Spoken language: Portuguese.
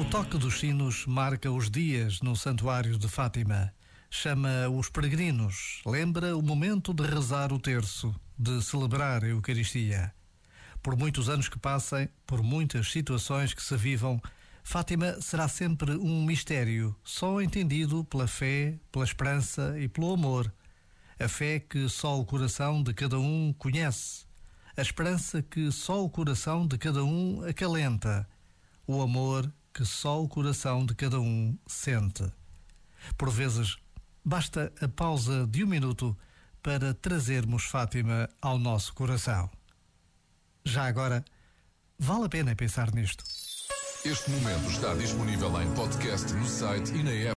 O toque dos sinos marca os dias no Santuário de Fátima. Chama os peregrinos, lembra o momento de rezar o terço, de celebrar a Eucaristia. Por muitos anos que passem, por muitas situações que se vivam, Fátima será sempre um mistério, só entendido pela fé, pela esperança e pelo amor. A fé que só o coração de cada um conhece, a esperança que só o coração de cada um acalenta, o amor que só o coração de cada um sente. Por vezes, basta a pausa de um minuto para trazermos Fátima ao nosso coração. Já agora, vale a pena pensar nisto. Este momento está disponível em podcast no site e na app.